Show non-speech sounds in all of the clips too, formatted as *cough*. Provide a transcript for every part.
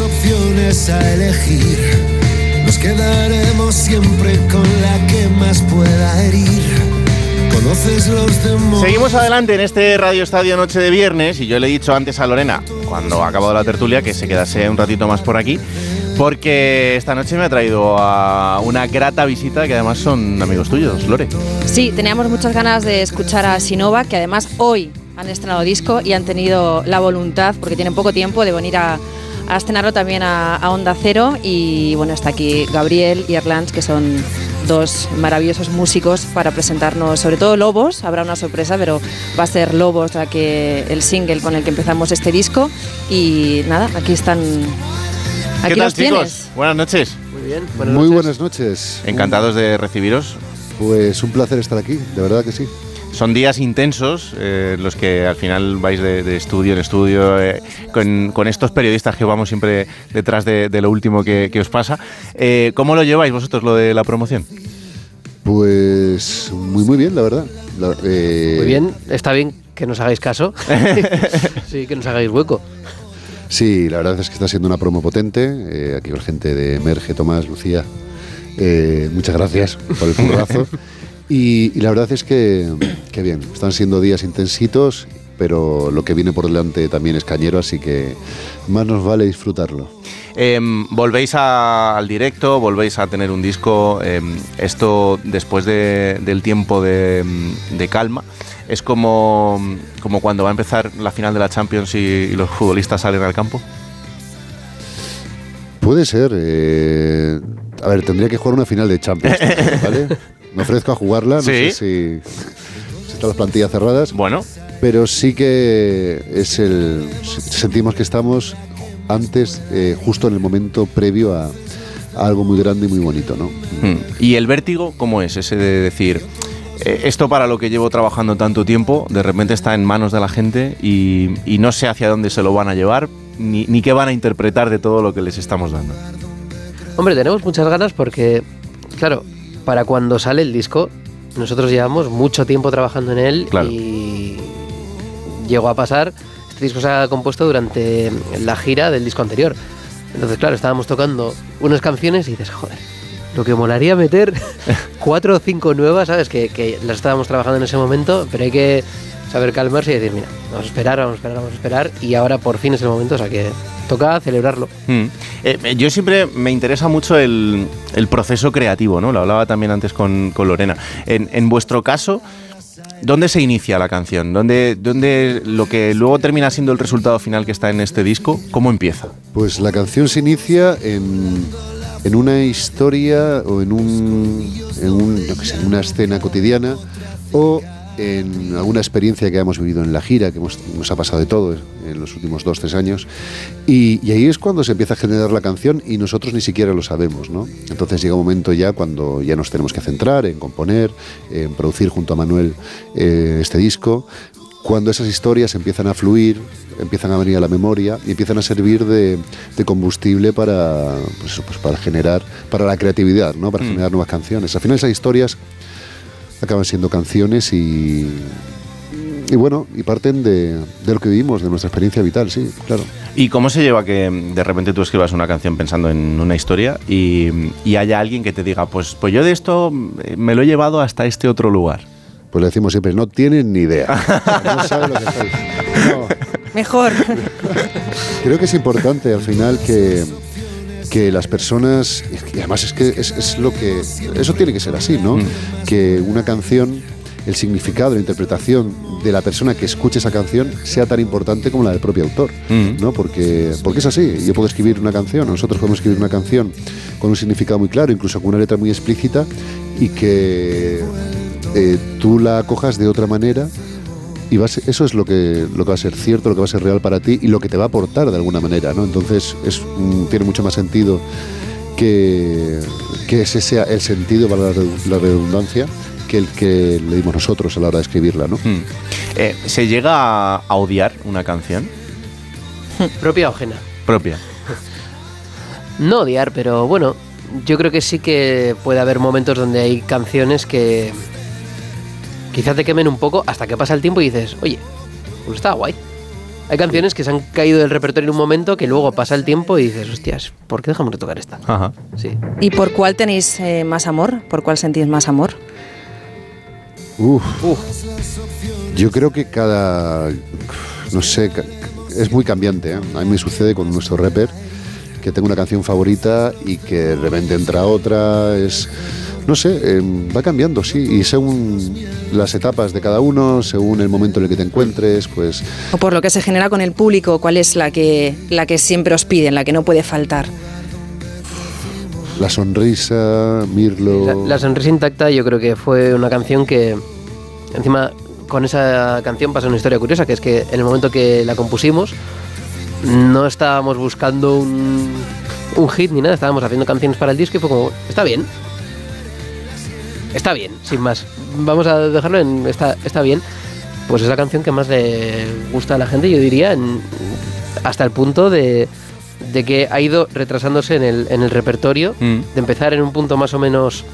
opciones a elegir, nos quedaremos siempre con la que más pueda herir. Conoces los demonios. Seguimos adelante en este Radio Estadio Noche de Viernes y yo le he dicho antes a Lorena, cuando ha acabado la tertulia, que se quedase un ratito más por aquí, porque esta noche me ha traído a una grata visita que además son amigos tuyos, Lore. Sí, teníamos muchas ganas de escuchar a Sinova, que además hoy han estrenado disco y han tenido la voluntad, porque tienen poco tiempo, de venir a, a estrenarlo también a, a Onda Cero. Y bueno, está aquí Gabriel y Erlands, que son dos maravillosos músicos para presentarnos, sobre todo Lobos, habrá una sorpresa, pero va a ser Lobos la que, el single con el que empezamos este disco. Y nada, aquí están. Aquí ¿Qué tal, los chicos? tienes. Buenas noches. Muy bien, buenas Muy noches. buenas noches. Encantados de recibiros. Pues un placer estar aquí, de verdad que sí. Son días intensos eh, los que al final vais de, de estudio en estudio eh, con, con estos periodistas que vamos siempre detrás de, de lo último que, que os pasa. Eh, ¿Cómo lo lleváis vosotros lo de la promoción? Pues muy muy bien, la verdad. La- eh, Muy bien, está bien que nos hagáis caso. *laughs* sí, que nos hagáis hueco. Sí, la verdad es que está siendo una promo potente. Eh, aquí con gente de Emerge, Tomás, Lucía. eh, muchas gracias por el currazo. *laughs* y, y la verdad es que, que bien, están siendo días intensitos, pero lo que viene por delante también es cañero, así que más nos vale disfrutarlo. Em, volvéis a- al directo, volvéis a tener un disco. em, esto después de- del tiempo de, em, de calma. Es como, como cuando va a empezar la final de la Champions y, y los futbolistas salen al campo. Puede ser. eh, a ver, tendría que jugar una final de Champions, *laughs* ¿vale? Me ofrezco a jugarla, no Sí. sé si, si están las plantillas cerradas, Bueno, pero sí que es el. Sentimos que estamos antes, eh, justo en el momento previo a, a algo muy grande y muy bonito, ¿no? Hmm. ¿Y el vértigo cómo es? Ese de decir, eh, esto para lo que llevo trabajando tanto tiempo, de repente está en manos de la gente y, y no sé hacia dónde se lo van a llevar, ni, ni qué van a interpretar de todo lo que les estamos dando. Hombre, tenemos muchas ganas porque, claro, para cuando sale el disco, nosotros llevamos mucho tiempo trabajando en él Claro. y llegó a pasar. Este disco se ha compuesto durante la gira del disco anterior. Entonces, claro, estábamos tocando unas canciones y dices, joder, lo que molaría meter *laughs* cuatro o cinco nuevas, ¿sabes? Que, que las estábamos trabajando en ese momento, pero hay que saber calmarse y decir, mira, vamos a esperar, vamos a esperar, vamos a esperar, y ahora por fin es el momento, o sea que toca celebrarlo. Hmm. Eh, eh, yo siempre me interesa mucho el, el proceso creativo, ¿no? Lo hablaba también antes con, con Lorena. En, en vuestro caso, ¿dónde se inicia la canción? ¿Dónde, ¿Dónde lo que luego termina siendo el resultado final que está en este disco, cómo empieza? Pues la canción se inicia en, en una historia o en, un, en, un, yo qué sé, en una escena cotidiana o en alguna experiencia que hemos vivido en la gira, que hemos- nos ha pasado de todo en los últimos dos, tres años. Y, y ahí es cuando se empieza a generar la canción y nosotros ni siquiera lo sabemos, ¿no? Entonces llega un momento ya cuando ya nos tenemos que centrar en componer, en producir junto a Manuel eh, este disco, cuando esas historias empiezan a fluir, empiezan a venir a la memoria y empiezan a servir de, de combustible para, pues pues para generar, para la creatividad, ¿no? para generar nuevas canciones. Al final esas historias acaban siendo canciones y, y bueno, y parten de, de lo que vivimos, de nuestra experiencia vital, sí, claro. ¿Y cómo se lleva que de repente tú escribas una canción pensando en una historia y, y haya alguien que te diga, pues, pues yo de esto mm, me lo he llevado hasta este otro lugar? Pues le decimos siempre, no tienen ni idea. *laughs* No saben lo que está diciendo. No. Mejor. Creo que es importante al final que, que las personas, y además es que es, es lo que, eso tiene que ser así, ¿no? Que una canción, el significado, la interpretación de la persona que escuche esa canción sea tan importante como la del propio autor, Mm. ¿no? Porque, porque es así, yo puedo escribir una canción, nosotros podemos escribir una canción con un significado muy claro, incluso con una letra muy explícita, y que eh, tú la cojas de otra manera y va a ser- eso es lo que, lo que va a ser cierto, lo que va a ser real para ti y lo que te va a aportar de alguna manera, ¿no? Entonces es, mm, tiene mucho más sentido que, que ese sea el sentido, para la redu- la redundancia, que el que le dimos nosotros a la hora de escribirla, ¿no? Mm. Eh, ¿Se llega a, a odiar una canción Propia o ajena. propia? No odiar, pero bueno, yo creo que sí que puede haber momentos donde hay canciones que quizás te quemen un poco hasta que pasa el tiempo y dices, oye, pues está guay. Hay canciones que se han caído del repertorio en un momento que luego pasa el tiempo y dices, hostias, ¿por qué dejamos de tocar esta? Ajá. Sí. ¿Y por cuál tenéis eh, más amor? ¿Por cuál sentís más amor? Uf. Yo creo que cada. No sé, es muy cambiante. ¿eh? A mí me sucede con nuestro rapper que tengo una canción favorita y que de repente entra otra. Es. No sé, eh, va cambiando, sí. Y según las etapas de cada uno, según el momento en el que te encuentres, pues. ¿O por lo que se genera con el público? ¿Cuál es la que, la que siempre os piden, la que no puede faltar? La sonrisa, Mirlo. La, la sonrisa intacta yo creo que fue una canción que encima con esa canción pasa una historia curiosa que es que en el momento que la compusimos no estábamos buscando un, un hit ni nada estábamos haciendo canciones para el disco y fue como está bien está bien sin más vamos a dejarlo en está, está bien pues es la canción que más le gusta a la gente yo diría en- hasta el punto de, de que ha ido retrasándose en el, en el repertorio Mm. de empezar en un punto más o menos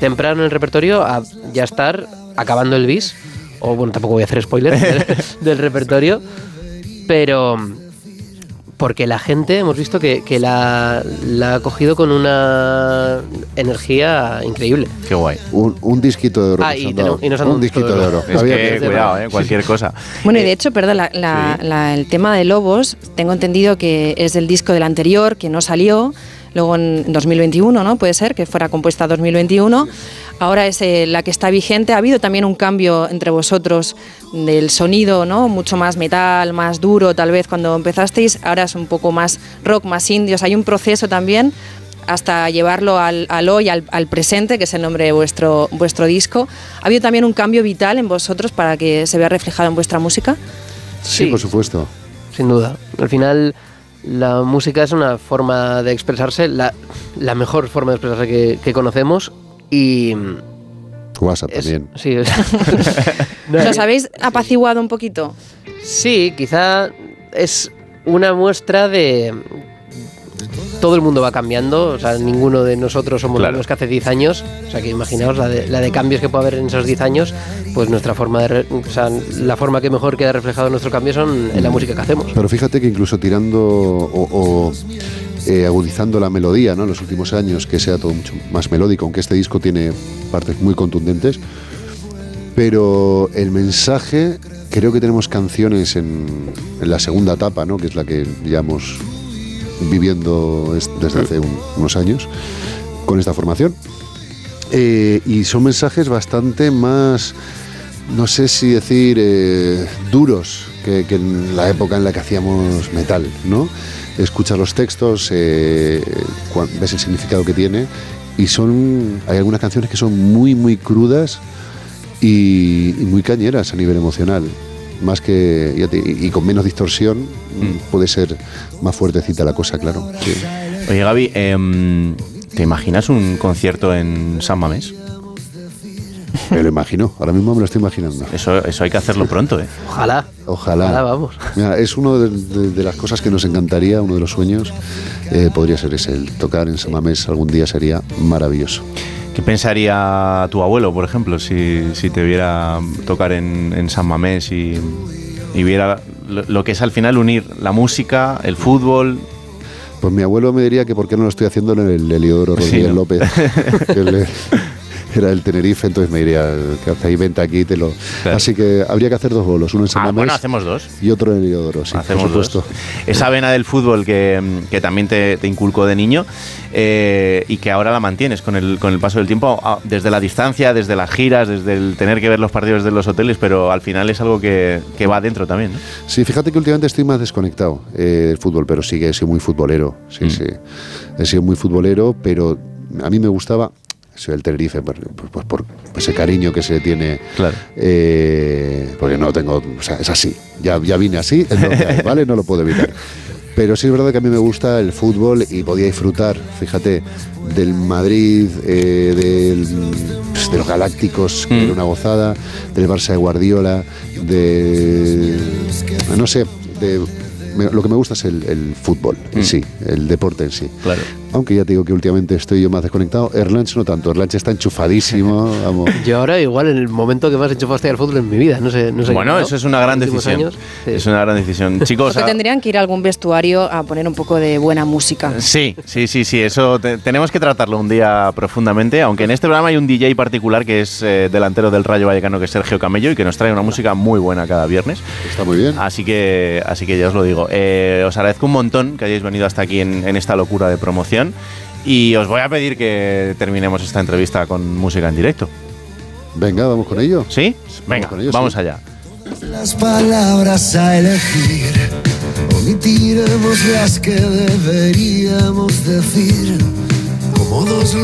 temprano en el repertorio a ya estar acabando el bis. O bueno, tampoco voy a hacer spoilers del, *laughs* del repertorio. Pero porque la gente hemos visto que, que la, la ha cogido con una energía increíble. Qué guay. Un, un disquito de oro. Ah, y tenemos- y nos han dado un un disquito disco de oro. Es que, Había que- cuidado, eh, cualquier cosa. Bueno, y de hecho, perdón, la- la- sí. la- el tema de Lobos, tengo entendido que es del disco del anterior, que no salió, luego en 2021, ¿no? Puede ser que fuera compuesta 2021. Ahora es eh, la que está vigente. Ha habido también un cambio entre vosotros del sonido, ¿no? Mucho más metal, más duro, tal vez cuando empezasteis. Ahora es un poco más rock, más indios. Hay un proceso también hasta llevarlo al, al hoy, al, al presente, que es el nombre de vuestro, vuestro disco. ¿Ha habido también un cambio vital en vosotros para que se vea reflejado en vuestra música? Sí, Sí. por supuesto. Sin duda. Al final, la música es una forma de expresarse, la, la mejor forma de expresarse que, que conocemos. Y. WhatsApp es- también. Sí, *laughs* ¿Nos habéis apaciguado un poquito? Sí, quizá es una muestra de... Todo el mundo va cambiando, o sea, ninguno de nosotros somos Claro. los que hace 10 años, o sea, que imaginaos la de, la de cambios que puede haber en esos 10 años, pues nuestra forma de... re- o sea, la forma que mejor queda reflejado nuestro cambio son en la música que hacemos. Pero fíjate que incluso tirando o, o, eh, agudizando la melodía ¿no? en los últimos años, que sea todo mucho más melódico, aunque este disco tiene partes muy contundentes, pero el mensaje, creo que tenemos canciones en, en la segunda etapa, ¿no? que es la que llevamos viviendo es- desde hace un- unos años con esta formación. Eh, y son mensajes bastante más, no sé si decir, eh, duros que, en la época en la que hacíamos metal, ¿no? Escuchas los textos, eh, ves el significado que tiene y son, hay algunas canciones que son muy, muy crudas y muy cañeras a nivel emocional. Más que, ya te- y, con menos distorsión, puede ser más fuertecita la cosa, claro. sí. Oye, Gaby, em, ¿te imaginas un concierto en San Mamés? Me lo imagino, ahora mismo me lo estoy imaginando. Eso, eso hay que hacerlo pronto, ¿eh? Ojalá. Ojalá. Ojalá, vamos. Mira, es uno de, de- de las cosas que nos encantaría, uno de los sueños, eh, podría ser ese, el tocar en Samamés algún día sería maravilloso. ¿Qué pensaría tu abuelo, por ejemplo, si, si te viera tocar en, en San Mamés y, y viera lo, lo que es al final unir la música, el fútbol? Pues mi abuelo me diría que por qué no lo estoy haciendo en el Heliodoro Sí, Rodríguez ¿no? López, *laughs* que era el Tenerife, entonces me diría, que hace ahí, vente aquí, te lo... Claro. Así que habría que hacer dos bolos, uno en Ah, Samamés bueno, hacemos dos. y otro en el Heliodoro, sí, Hacemos por supuesto. dos. Esa vena del fútbol que, que también te, te inculcó de niño eh, y que ahora la mantienes con el, con el paso del tiempo, ah, desde la distancia, desde las giras, desde el tener que ver los partidos de los hoteles, pero al final es algo que, que va dentro también. ¿no? Sí, fíjate que últimamente estoy más desconectado eh, del fútbol, pero sí que he sido muy futbolero. Sí, Mm. sí. He sido muy futbolero, pero a mí me gustaba. Soy el Tenerife, por, por- por- ese cariño que se tiene. Claro. eh, porque no tengo. O sea, es así. Ya, ya vine así, ¿vale? No lo puedo evitar. Pero sí es verdad que a mí me gusta el fútbol y podía disfrutar, fíjate, del Madrid, eh, del, pues, de los Galácticos, que Mm. era una gozada, del Barça de Guardiola, de. No sé, de, me- lo que me gusta es el, el fútbol en Mm. sí, el deporte en sí. Claro. Aunque ya te digo que últimamente estoy yo más desconectado. Erlanch no tanto, Erlanch está enchufadísimo. *laughs* Vamos. Yo ahora igual en el momento que más enchufado estoy al fútbol en mi vida, no sé, no sé Bueno, eso es una gran decisión. años, sí. Es una gran decisión. *laughs* Chicos, O que a- tendrían que ir a algún vestuario a poner un poco de buena música. Sí, sí, sí, sí, eso te- tenemos que tratarlo un día profundamente, aunque en este programa hay un DJ particular que es eh, delantero del Rayo Vallecano, que es Sergio Camello, y que nos trae una música muy buena cada viernes. Está muy bien. Así que, así que ya os lo digo. Eh, os agradezco un montón que hayáis venido hasta aquí en, en esta locura de promoción. Y os voy a pedir que terminemos esta entrevista con música en directo. Venga, vamos con ello. ¿Sí? Venga, ello, vamos sí. allá. Las palabras a elegir, omitiremos las que deberíamos decir, como dos.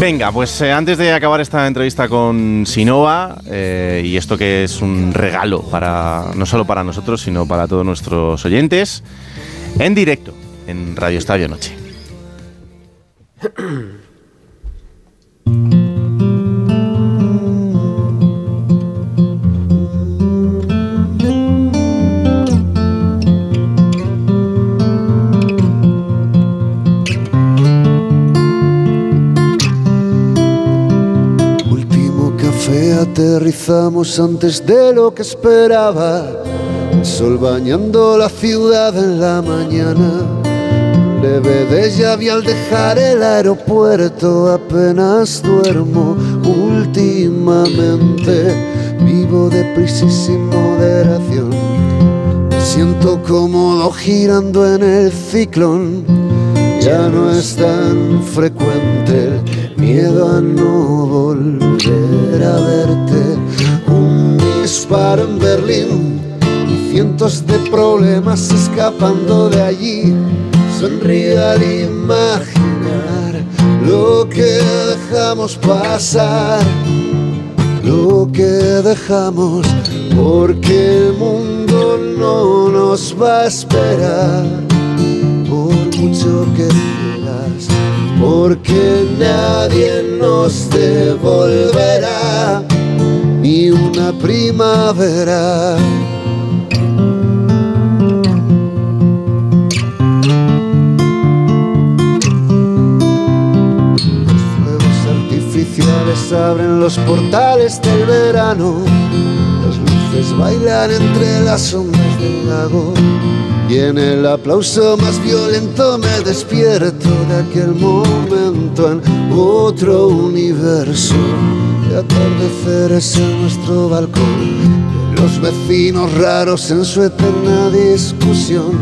Venga, pues eh, antes de acabar esta entrevista con Sinova, eh, y esto que es un regalo para no solo para nosotros, sino para todos nuestros oyentes, en directo en Radio Estadio Noche. Último café, aterrizamos antes de lo que esperaba. El sol bañando la ciudad en la mañana. Leve déjà vu al dejar el aeropuerto, apenas duermo últimamente. Vivo deprisa y moderación. Me siento cómodo girando en el ciclón. Ya no es tan frecuente el miedo a no volver a verte. Un disparo en Berlín y cientos de problemas escapando de allí. Sonrío al imaginar lo que dejamos pasar, lo que dejamos, porque el mundo no nos va a esperar por mucho que quieras, porque nadie nos devolverá ni una primavera. Abren los portales del verano. Las luces bailan entre las ondas del lago. Y en el aplauso más violento me despierto de aquel momento en otro universo. De atardeceres en nuestro balcón. Los vecinos raros en su eterna discusión.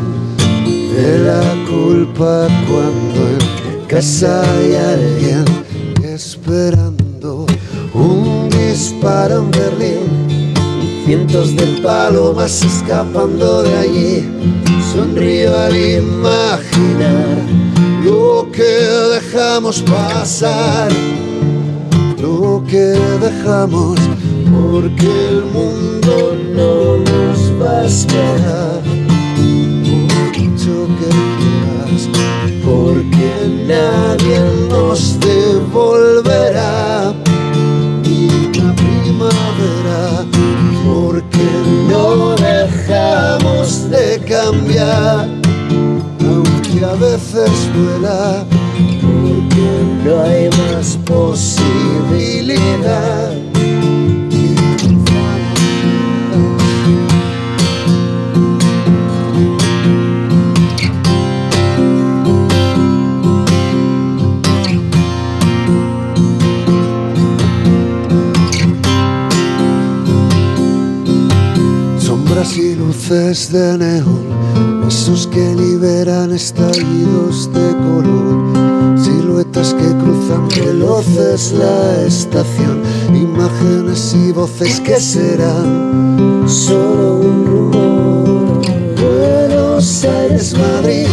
De la culpa cuando en casa hay alguien esperando disparo en Berlín cientos de palomas escapando de allí. Sonrío al imaginar lo que dejamos pasar, lo que dejamos, porque el mundo no nos va a esperar. Mucho que quieras, porque nadie nos devolverá Sombras y luces de neón, besos que liberan estallidos de color, siluetas que cruzan veloces la estación, imágenes y voces que serán solo un rumor. Buenos Aires, Madrid,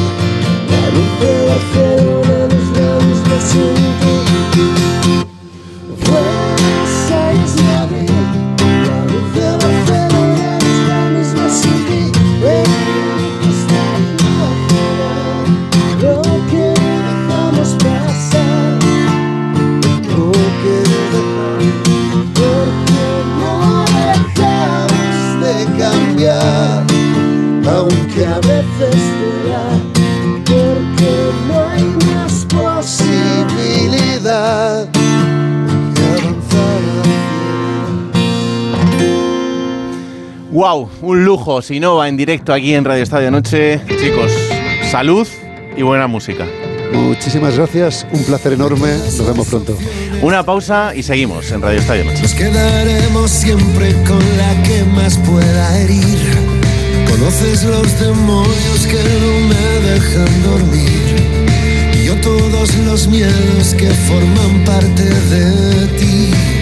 Wow, un lujo, Sinova en directo aquí en Radio Estadio Noche. Chicos, salud y buena música. Muchísimas gracias, un placer enorme. Nos vemos pronto. Una pausa y seguimos en Radio Estadio Noche. Nos quedaremos siempre con la que más pueda herir. Conoces los demonios que no me dejan dormir. Y yo todos los miedos que forman parte de ti.